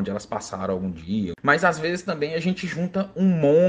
onde elas passaram algum dia. Mas às vezes também a gente junta um monte